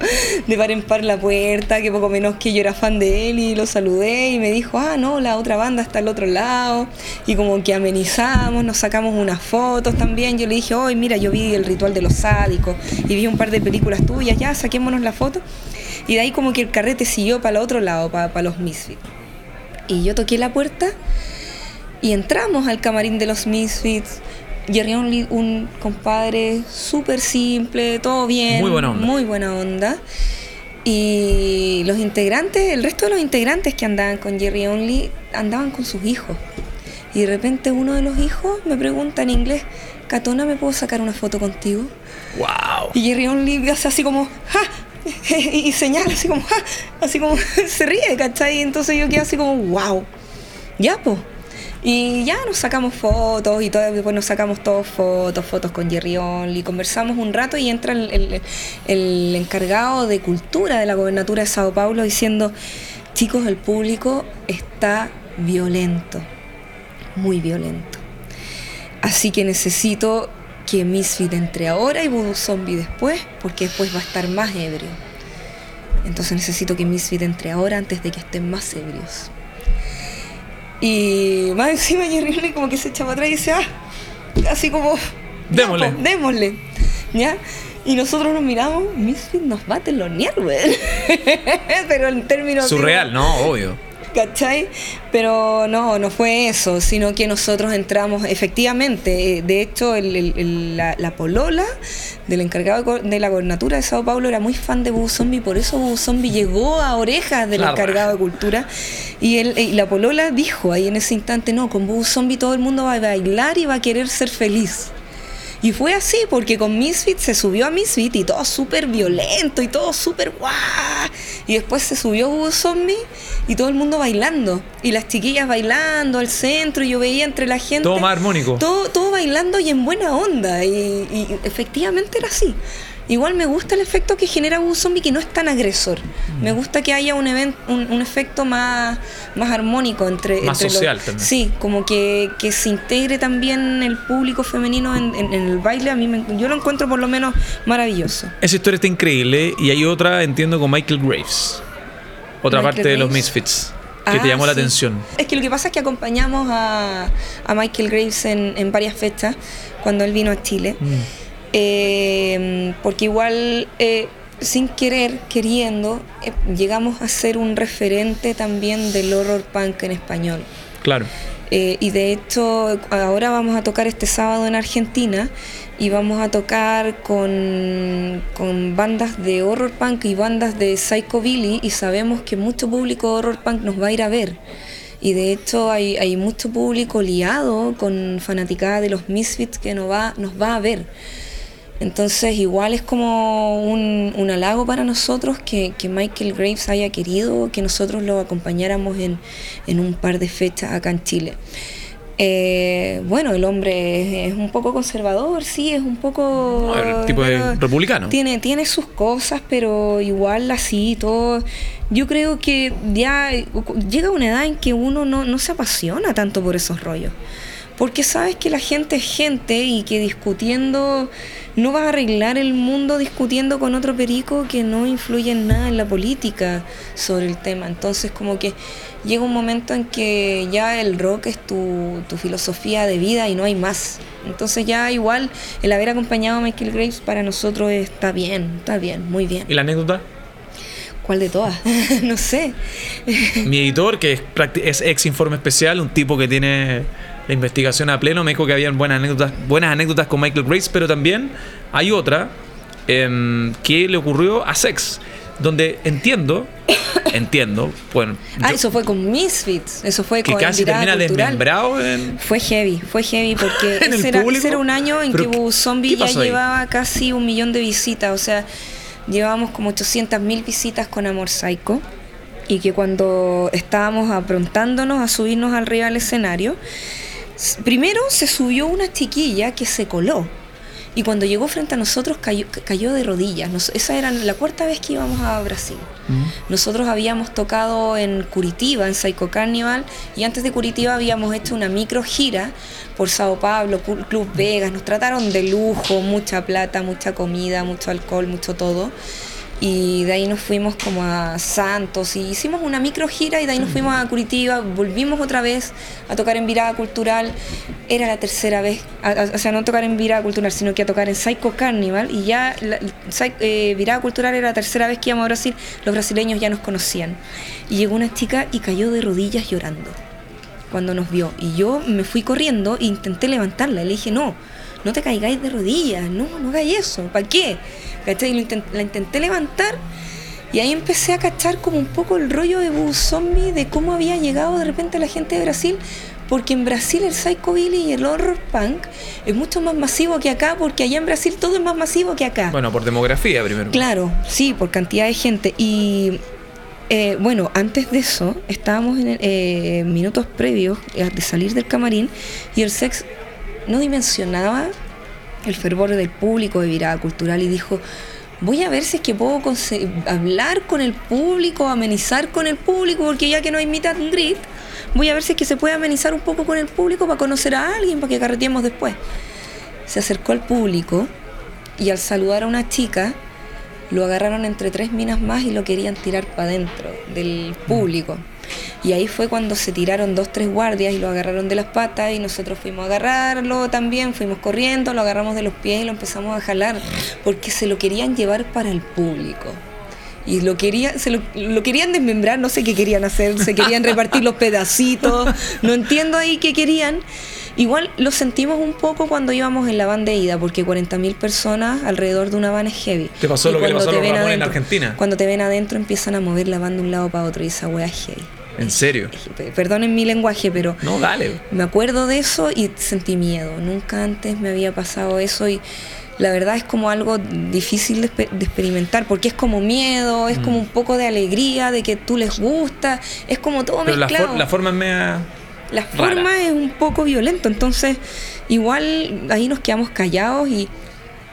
de par en par la puerta, que poco menos que yo era fan de él y lo saludé y me dijo, ah, no, la otra banda está al otro lado. Y como que amenizamos, nos sacamos unas fotos también. Yo le dije, hoy mira, yo vi el ritual de los sádicos y vi un par de películas tuyas, ya, saquémonos la foto. Y de ahí como que el carrete siguió para el otro lado, para, los Misfits. Y yo toqué la puerta y entramos al camarín de los Misfits. Only, un compadre súper simple, todo bien. Muy buena onda. Muy buena onda. Y los integrantes, el resto de los integrantes que andaban con Jerry Only, andaban con sus hijos. Y de repente uno de los hijos me pregunta en inglés, Catona, ¿me puedo sacar una foto contigo? ¡Wow! Y Jerry Only hace así como, ¡ja! Y señala así como, ¡ja! Así como se ríe, ¿cachai? Y entonces yo quedé así como, ¡wow! Ya, pues. Y ya nos sacamos fotos y todo, después nos sacamos todos fotos, fotos con Jerry Only, conversamos un rato y entra el, el- encargado de cultura de la gobernatura de Sao Paulo diciendo, chicos, el público está violento, muy violento. Así que necesito que Misfit entre ahora y Voodoo Zombie después, porque después va a estar más ebrio. Entonces necesito que Misfit entre ahora antes de que estén más ebrios. Y más encima Jerry Only como que se echa para atrás y dice, ah, así como, Démosle. démosle, ¿ya? Y nosotros nos miramos, Misfit nos va a telonear, güey. Pero en términos... Surreal, ¿no? Obvio. ¿Cachai? Pero no, no fue eso, sino que nosotros entramos, efectivamente, eh, de hecho, el- el- el- la, la polola del encargado de la gobernatura de Sao Paulo era muy fan de Boo Zombie, por eso Boo Zombie llegó a orejas del Claro. encargado de cultura. Y, él, y la polola dijo ahí en ese instante, no, con Boo Zombie todo el mundo va a bailar y va a querer ser feliz. Y fue así, porque con Misfit se subió a Misfit y todo súper violento y todo súper guau. Y después se subió Boo Zombie y todo el mundo bailando. Y las chiquillas bailando al centro, y yo veía entre la gente. Todo más armónico. Todo, todo bailando y en buena onda. Y, y efectivamente era así. Igual me gusta el efecto que genera Boo Zombie, que no es tan agresor. Mm. Me gusta que haya un, event- un, un efecto más, más armónico entre. Más entre los- social también. Sí, como que, que se integre también el público femenino en, en- en el baile. A mí me- yo lo encuentro por lo menos maravilloso. Esa historia está increíble y hay otra, entiendo, con Michael Graves. Otra Michael parte de los Graves. Misfits que Ah, te llamó la sí. atención. Es que lo que pasa es que acompañamos a, a Michael Graves en, en varias fechas cuando él vino a Chile. Mm. Eh, porque igual, eh, sin querer, queriendo, eh, llegamos a ser un referente también del horror punk en español. Claro. Eh, y de hecho, ahora vamos a tocar este sábado en Argentina y vamos a tocar con, con bandas de horror punk y bandas de psychobilly y sabemos que mucho público horror punk nos va a ir a ver. Y de hecho hay, hay mucho público liado con fanaticada de los Misfits que nos va, nos va a ver. Entonces igual es como un, un halago para nosotros que, que Michael Graves haya querido que nosotros lo acompañáramos en, en un par de fechas acá en Chile. Eh, bueno, el hombre es, un poco conservador, sí, es un poco... El tipo de republicano. Tiene, tiene sus cosas, pero igual así, todo... Yo creo que ya llega una edad en que uno no, no se apasiona tanto por esos rollos. Porque sabes que la gente es gente y que discutiendo no vas a arreglar el mundo discutiendo con otro perico que no influye en nada en la política sobre el tema. Entonces como que llega un momento en que ya el rock es tu, tu filosofía de vida y no hay más. Entonces ya igual el haber acompañado a Michael Graves para nosotros está bien, está bien, muy bien. ¿Y la anécdota? ¿Cuál de todas? no sé. Mi editor, que es, es ex informe especial, un tipo que tiene la investigación a pleno, me dijo que habían buenas anécdotas, buenas anécdotas con Michael Grace, pero también hay otra em, que le ocurrió a Sex. donde entiendo, entiendo, bueno, Ah, yo- eso fue con Misfits, eso fue que con casi termina Cultural. desmembrado en... Fue heavy, fue heavy porque ¿En el ese, era, público? ese era un año en ¿Pero que Zombie ya ahí? llevaba casi un millón de visitas, o sea, llevábamos como 800 mil visitas con Amor Psycho y que cuando estábamos aprontándonos a subirnos al arriba del escenario, primero se subió una chiquilla que se coló. Y cuando llegó frente a nosotros cayó, cayó de rodillas. Nos- esa era la cuarta vez que íbamos a Brasil. Nosotros habíamos tocado en Curitiba, en Psycho Carnival, y antes de Curitiba habíamos hecho una micro gira por Sao Paulo, Cl- Club Vegas. Nos trataron de lujo, mucha plata, mucha comida, mucho alcohol, mucho todo. Y de ahí nos fuimos como a Santos y hicimos una micro gira y de ahí nos fuimos a Curitiba, volvimos otra vez a tocar en Virada Cultural. Era la tercera vez, o sea, no tocar en Virada Cultural, sino que a tocar en Psycho Carnival. Y ya la, eh, Virada Cultural era la tercera vez que íbamos a Brasil, los brasileños ya nos conocían. Y llegó una chica y cayó de rodillas llorando cuando nos vio. Y yo me fui corriendo e intenté levantarla. Le dije, no, no te caigáis de rodillas, no, no hagáis eso, ¿para qué? ¿Cachai? Y lo intent- la intenté levantar y ahí empecé a cachar como un poco el rollo de Boo Zombie, de cómo había llegado de repente la gente de Brasil. Porque en Brasil el psychobilly y el horror punk es mucho más masivo que acá, porque allá en Brasil todo es más masivo que acá. Bueno, por demografía primero. Claro, sí, por cantidad de gente. Y eh, bueno, antes de eso, estábamos en eh, minutos previos de salir del camarín y el sex no dimensionaba el fervor del público de virada cultural y dijo, voy a ver si es que puedo hablar con el público, amenizar con el público, porque ya que no hay meet and greet, voy a ver si es que se puede amenizar un poco con el público para conocer a alguien, para que carreteemos después. Se acercó al público y al saludar a una chica, lo agarraron entre tres minas más y lo querían tirar para adentro del público. Y ahí fue cuando se tiraron dos, tres guardias y lo agarraron de las patas y nosotros fuimos a agarrarlo también, fuimos corriendo, lo agarramos de los pies y lo empezamos a jalar porque se lo querían llevar para el público. Y lo, quería, se lo, lo querían desmembrar, no sé qué querían hacer, se querían repartir los pedacitos, no entiendo ahí qué querían. Igual lo sentimos un poco cuando íbamos en la van de ida, porque 40.000 personas alrededor de una van es heavy. ¿Te pasó Y lo que le pasó a los en Argentina? Cuando te ven adentro empiezan a mover la van de un lado para otro y esa wea es heavy. ¿En serio? Perdonen mi lenguaje, pero No, dale. me acuerdo de eso y sentí miedo. Nunca antes me había pasado eso y la verdad es como algo difícil de, exper- de experimentar porque es como miedo, es Mm. como un poco de alegría, de que tú les gusta, es como todo Pero la, mezclado. for- la forma es media... La rara. forma es un poco violento, entonces igual ahí nos quedamos callados y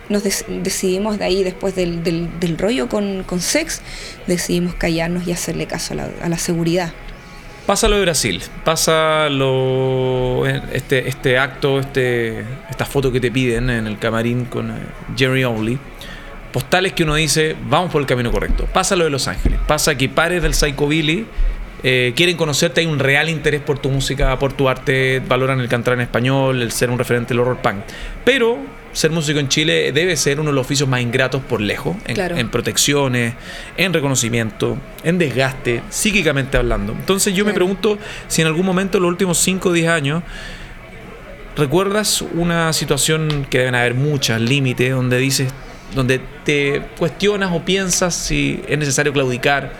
nos decidimos de ahí, después del, del- del rollo con, con sex, decidimos callarnos y hacerle caso a la, a la seguridad. Pasa lo de Brasil, pasa lo, este, este acto, este, esta foto que te piden en el camarín con eh, Jerry Only. Postales que uno dice, vamos por el camino correcto. Pasa lo de Los Ángeles, pasa que pares del Psychobilly eh, quieren conocerte, hay un real interés por tu música, por tu arte, valoran el cantar en español, el ser un referente del horror punk. Pero ser músico en Chile debe ser uno de los oficios más ingratos por lejos, en, Claro. en protecciones, en reconocimiento, en desgaste, psíquicamente hablando. Entonces yo me pregunto si en algún momento en los últimos 5 o 10 años recuerdas una situación que deben haber muchas, límites, donde dices, donde te cuestionas o piensas si es necesario claudicar,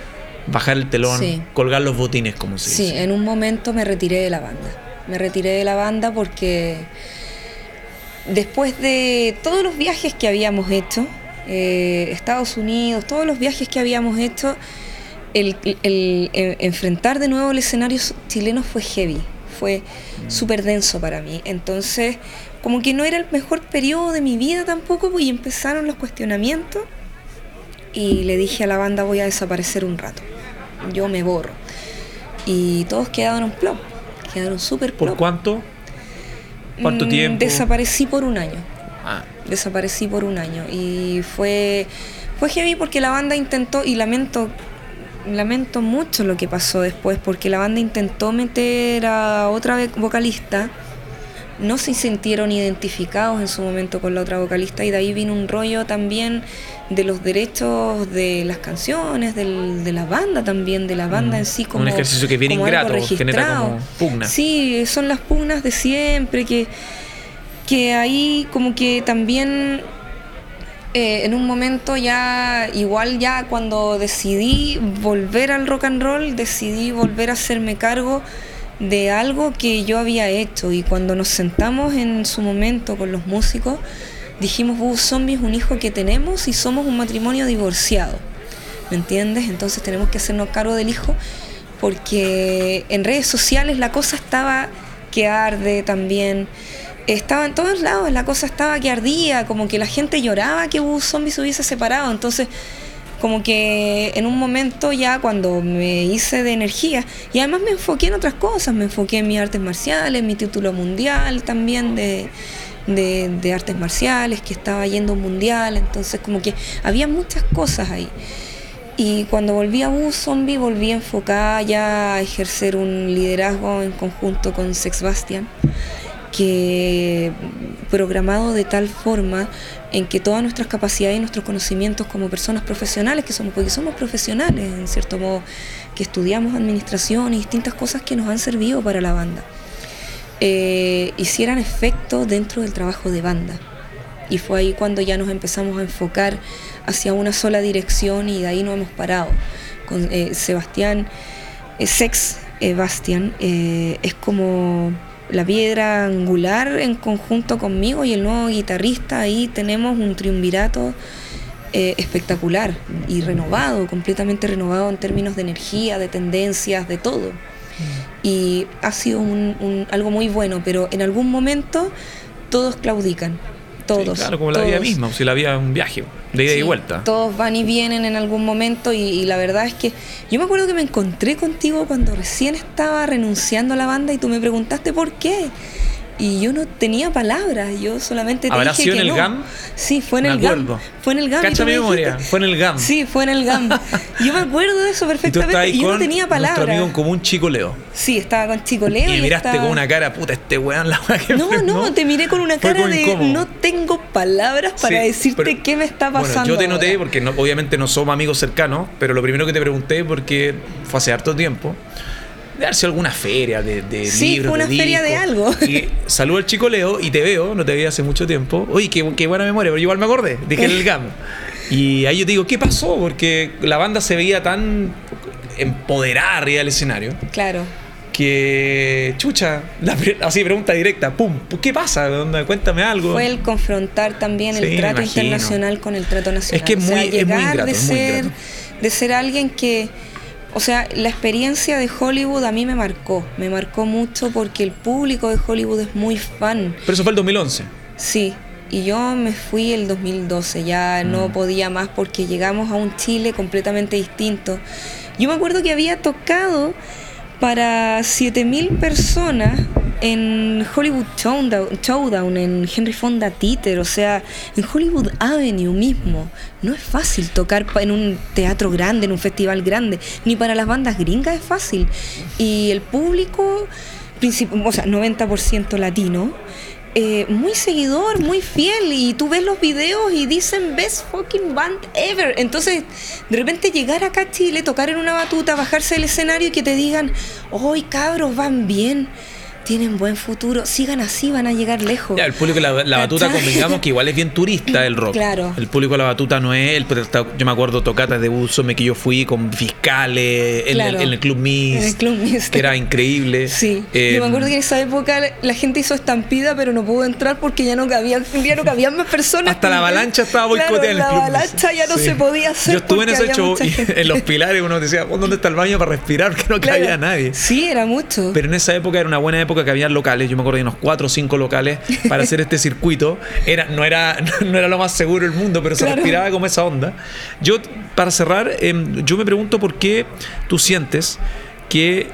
bajar el telón, Sí. colgar los botines, como se Sí, dice. en un momento me retiré de la banda. Me retiré de la banda porque después de todos los viajes que habíamos hecho, eh, Estados Unidos, todos los viajes que habíamos hecho, el, el- el- eh, enfrentar de nuevo el escenario chileno fue heavy, fue súper denso para mí. Entonces, como que no era el mejor periodo de mi vida tampoco, pues, y empezaron los cuestionamientos. Y le dije a la banda, voy a desaparecer un rato. Yo me borro. Y todos quedaron plop. Quedaron súper ¿Por plop. cuánto? ¿Cuánto Mm, tiempo? Desaparecí por un año. Ah, Desaparecí por un año. Y fue, fue heavy porque la banda intentó, y lamento, lamento mucho lo que pasó después, porque la banda intentó meter a otra vocalista. No se sintieron identificados en su momento con la otra vocalista y de ahí vino un rollo también de los derechos de las canciones, del- de la banda también, de la banda Mm. en sí Un como ejercicio que algo ingrato, genera como pugna. Sí, son las pugnas de siempre, que, que ahí como que también eh, en un momento ya, igual ya cuando decidí volver al rock and roll, decidí volver a hacerme cargo de algo que yo había hecho. Y cuando nos sentamos en su momento con los músicos, dijimos, Boo Zombie es un hijo que tenemos y somos un matrimonio divorciado, ¿me entiendes? Entonces tenemos que hacernos cargo del hijo porque en redes sociales la cosa estaba que arde también, estaba en todos lados, la cosa estaba que ardía, como que la gente lloraba que Boo Zombie se hubiese separado, entonces como que en un momento ya cuando me hice de energía y además me enfoqué en otras cosas, me enfoqué en mis artes marciales, mi título mundial también de, de, artes marciales, que estaba yendo mundial, entonces como que había muchas cosas ahí. Y cuando volví a Boo Zombie volví enfocada ya a ejercer un liderazgo en conjunto con Sex Bastian programado de tal forma en que todas nuestras capacidades y nuestros conocimientos como personas profesionales que somos, porque somos profesionales en cierto modo, que estudiamos administración y distintas cosas que nos han servido para la banda, eh, hicieran efecto dentro del trabajo de banda. Y fue ahí cuando ya nos empezamos a enfocar hacia una sola dirección y de ahí no hemos parado. Con eh, Sebastián, eh, Sex Bastian, es como la piedra angular en conjunto conmigo y el nuevo guitarrista, ahí tenemos un triunvirato eh, espectacular y renovado, completamente renovado en términos de energía, de tendencias, de todo. Mm. Y ha sido algo muy bueno, pero en algún momento todos claudican. Todos. claro, como la vida misma, si la vida un viaje, de ida y vuelta. Todos van y vienen en algún momento y, la verdad es que yo me acuerdo que me encontré contigo cuando recién estaba renunciando a la banda y tú me preguntaste por qué y yo no tenía palabras, yo solamente te ¿Habrá dije sido que en el no. GAM? Sí, fue en el GAM. Fue en el GAM. Cacha mi memoria, fue en el GAM. Sí, fue en el GAM. yo me acuerdo de eso perfectamente y, yo no tenía palabras. Nuestro amigo en común, Chico Leo. Sí, estaba con Chico Leo. Y, miraste con una cara, puta, este weón la que No, no, te miré con una cara de no tengo palabras para decirte qué me está pasando. Bueno, yo te noté, porque no, obviamente no somos amigos cercanos, pero lo primero que te pregunté, porque fue hace harto tiempo de darse alguna feria de, de sí, libros. Una feria de algo. Y saludo al chico Leo y te veo, no te veía hace mucho tiempo. Uy, qué, qué buena memoria, pero igual me acordé, dije el GAM. Y ahí yo te digo, ¿qué pasó? Porque la banda se veía tan empoderada arriba del escenario. Claro. Que, chucha, así pregunta directa, pum, ¿qué pasa? Cuéntame algo. Fue el confrontar también el trato internacional con el trato nacional. Es que es muy, es muy de, ser, de ser alguien que o sea, la experiencia de Hollywood a mí me marcó, me marcó mucho porque el público de Hollywood es muy fan. Pero eso fue el 2011. Sí, y yo me fui el 2012, ya no mm. podía más porque llegamos a un Chile completamente distinto. Yo me acuerdo que había tocado para 7.000 personas en Hollywood Showdown, en Henry Fonda Theater, o sea, en Hollywood Avenue mismo. No es fácil tocar en un teatro grande, en un festival grande, ni para las bandas gringas es fácil. Y el público, o sea, 90% latino, eh, muy seguidor, muy fiel, y tú ves los videos y dicen best fucking band ever. Entonces, de repente llegar acá a Chile, tocar en una batuta, bajarse del escenario y que te digan, hoy cabros, van bien tienen buen futuro, sigan así, van a llegar lejos. Ya, el público de la, batuta, convengamos que igual es bien turista el rock. Claro. El público de la batuta no es, el, yo me acuerdo tocatas de me que yo fui con fiscales en, el, Club Miss. En el Club Miss. Que era increíble. Sí. yo me em, acuerdo que en esa época la gente hizo estampida, pero no pudo entrar porque ya no cabían, ya no cabían más personas. Hasta la avalancha estaba boicoteada en el la Club La avalancha ya no se podía hacer. Yo estuve en ese show y en los pilares uno decía, ¿dónde está el baño para respirar? Que no cabía nadie. Sí, era mucho. Pero en esa época era una buena época que había locales. Yo me acuerdo de unos cuatro o cinco locales para hacer este circuito. Era, no, era, no era lo más seguro del mundo, pero se respiraba como esa onda. Yo, para cerrar, em, yo me pregunto por qué tú sientes que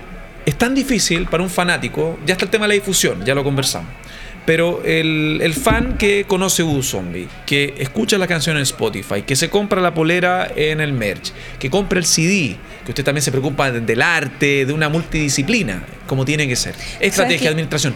es tan difícil para un fanático, ya está el tema de la difusión, ya lo conversamos pero el, fan que conoce U Zombie, que escucha la canción en Spotify, que se compra la polera en el merch, que compra el CD, que usted también se preocupa del arte, de una multidisciplina, como tiene que ser. Estrategia, de administración.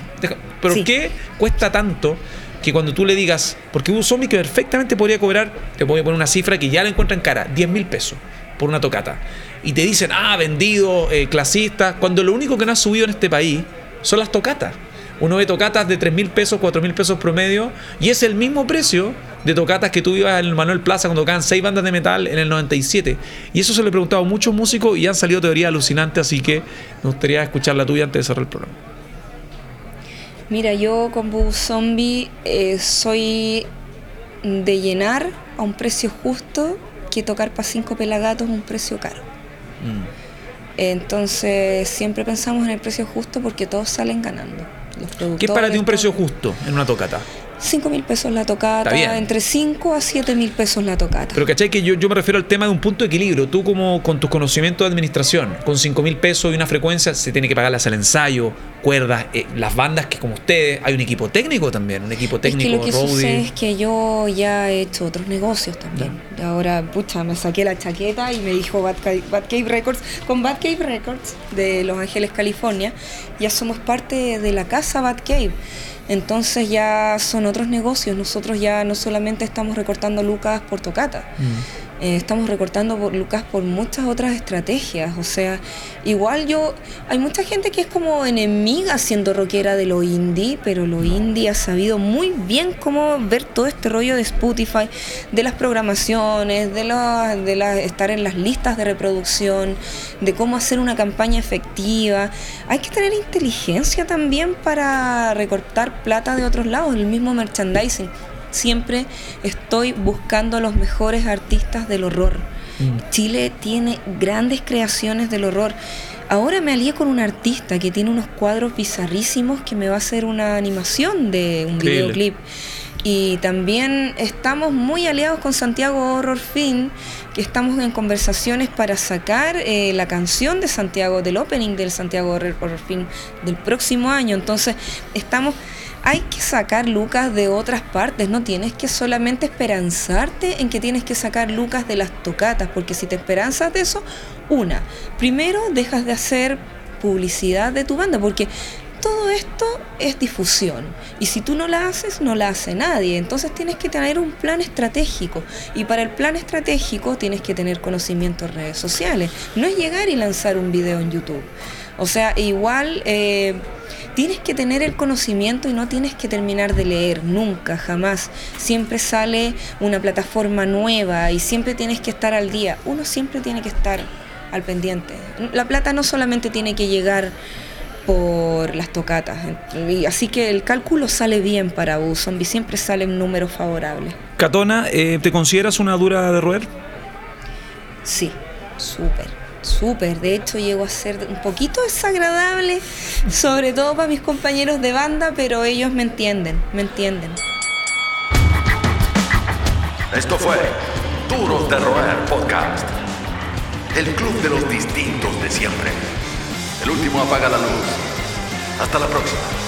Pero ¿qué cuesta tanto que cuando tú le digas, porque U Zombie que perfectamente podría cobrar, te voy a poner una cifra que ya la encuentra en cara, 10 mil pesos por una tocata. Y te dicen, ah, vendido, eh, clasista, cuando lo único que no ha subido en este país son las tocatas. Uno ve tocatas de 3 mil pesos, 4 mil pesos promedio y es el mismo precio de tocatas que tú ibas en el Manuel Plaza cuando tocaban seis bandas de metal en el 97. Y eso se le he preguntado a muchos músicos y han salido teorías alucinantes, así que me gustaría escuchar la tuya antes de cerrar el programa. Mira, yo con Boo Zombie eh, soy de llenar a un precio justo que tocar para cinco pelagatos un precio caro. Mm. Entonces siempre pensamos en el precio justo porque todos salen ganando. ¿Qué es para ti un precio justo en una tocata? 5 mil pesos la tocata, entre 5 a 7 mil pesos la tocata. Pero ¿cachai? Que yo, yo me refiero al tema de un punto de equilibrio. Tú como con tus conocimientos de administración, con 5 mil pesos y una frecuencia, se tiene que pagarlas al ensayo, cuerdas, eh, las bandas que como ustedes, hay un equipo técnico también, un equipo técnico. Es que lo que sucede es que yo ya he hecho otros negocios también. Ahora, pucha, me saqué la chaqueta y me dijo Bad Cave, Records, con Bad Cave Records de Los Ángeles, California, ya somos parte de la casa Bad Cave. Entonces ya son otros negocios. Nosotros ya no solamente estamos recortando lucas por tocata. Mm. Eh, estamos recortando por Lucas por muchas otras estrategias. O sea, igual yo, hay mucha gente que es como enemiga siendo rockera de lo indie, pero lo indie ha sabido muy bien cómo ver todo este rollo de Spotify, de las programaciones, de, de la, estar en las listas de reproducción, de cómo hacer una campaña efectiva. Hay que tener inteligencia también para recortar plata de otros lados, el mismo merchandising siempre estoy buscando a los mejores artistas del horror. Mm. Chile tiene grandes creaciones del horror. Ahora me alié con un artista que tiene unos cuadros bizarrísimos que me va a hacer una animación de un videoclip. Y también estamos muy aliados con Santiago Horror Film, que estamos en conversaciones para sacar eh, la canción de Santiago, del opening del Santiago Horror Film del próximo año. Entonces, estamos hay que sacar lucas de otras partes, no tienes que solamente esperanzarte en que tienes que sacar lucas de las tocatas, porque si te esperanzas de eso, una, primero dejas de hacer publicidad de tu banda, porque todo esto es difusión y si tú no la haces, no la hace nadie. Entonces tienes que tener un plan estratégico y para el plan estratégico tienes que tener conocimiento en redes sociales. No es llegar y lanzar un video en YouTube. O sea, igual eh, tienes que tener el conocimiento y no tienes que terminar de leer nunca, jamás. Siempre sale una plataforma nueva y siempre tienes que estar al día. Uno siempre tiene que estar al pendiente. La plata no solamente tiene que llegar por las tocatas. Así que el cálculo sale bien para U. Zombie siempre sale un número favorable. Catona, eh, ¿te consideras una dura de roer? Sí, súper súper. De hecho, llego a ser un poquito desagradable, sobre todo para mis compañeros de banda, pero ellos me entienden, me entienden. Esto fue Duros de Roer Podcast. El club de los distintos de siempre. El último apaga la luz. Hasta la próxima.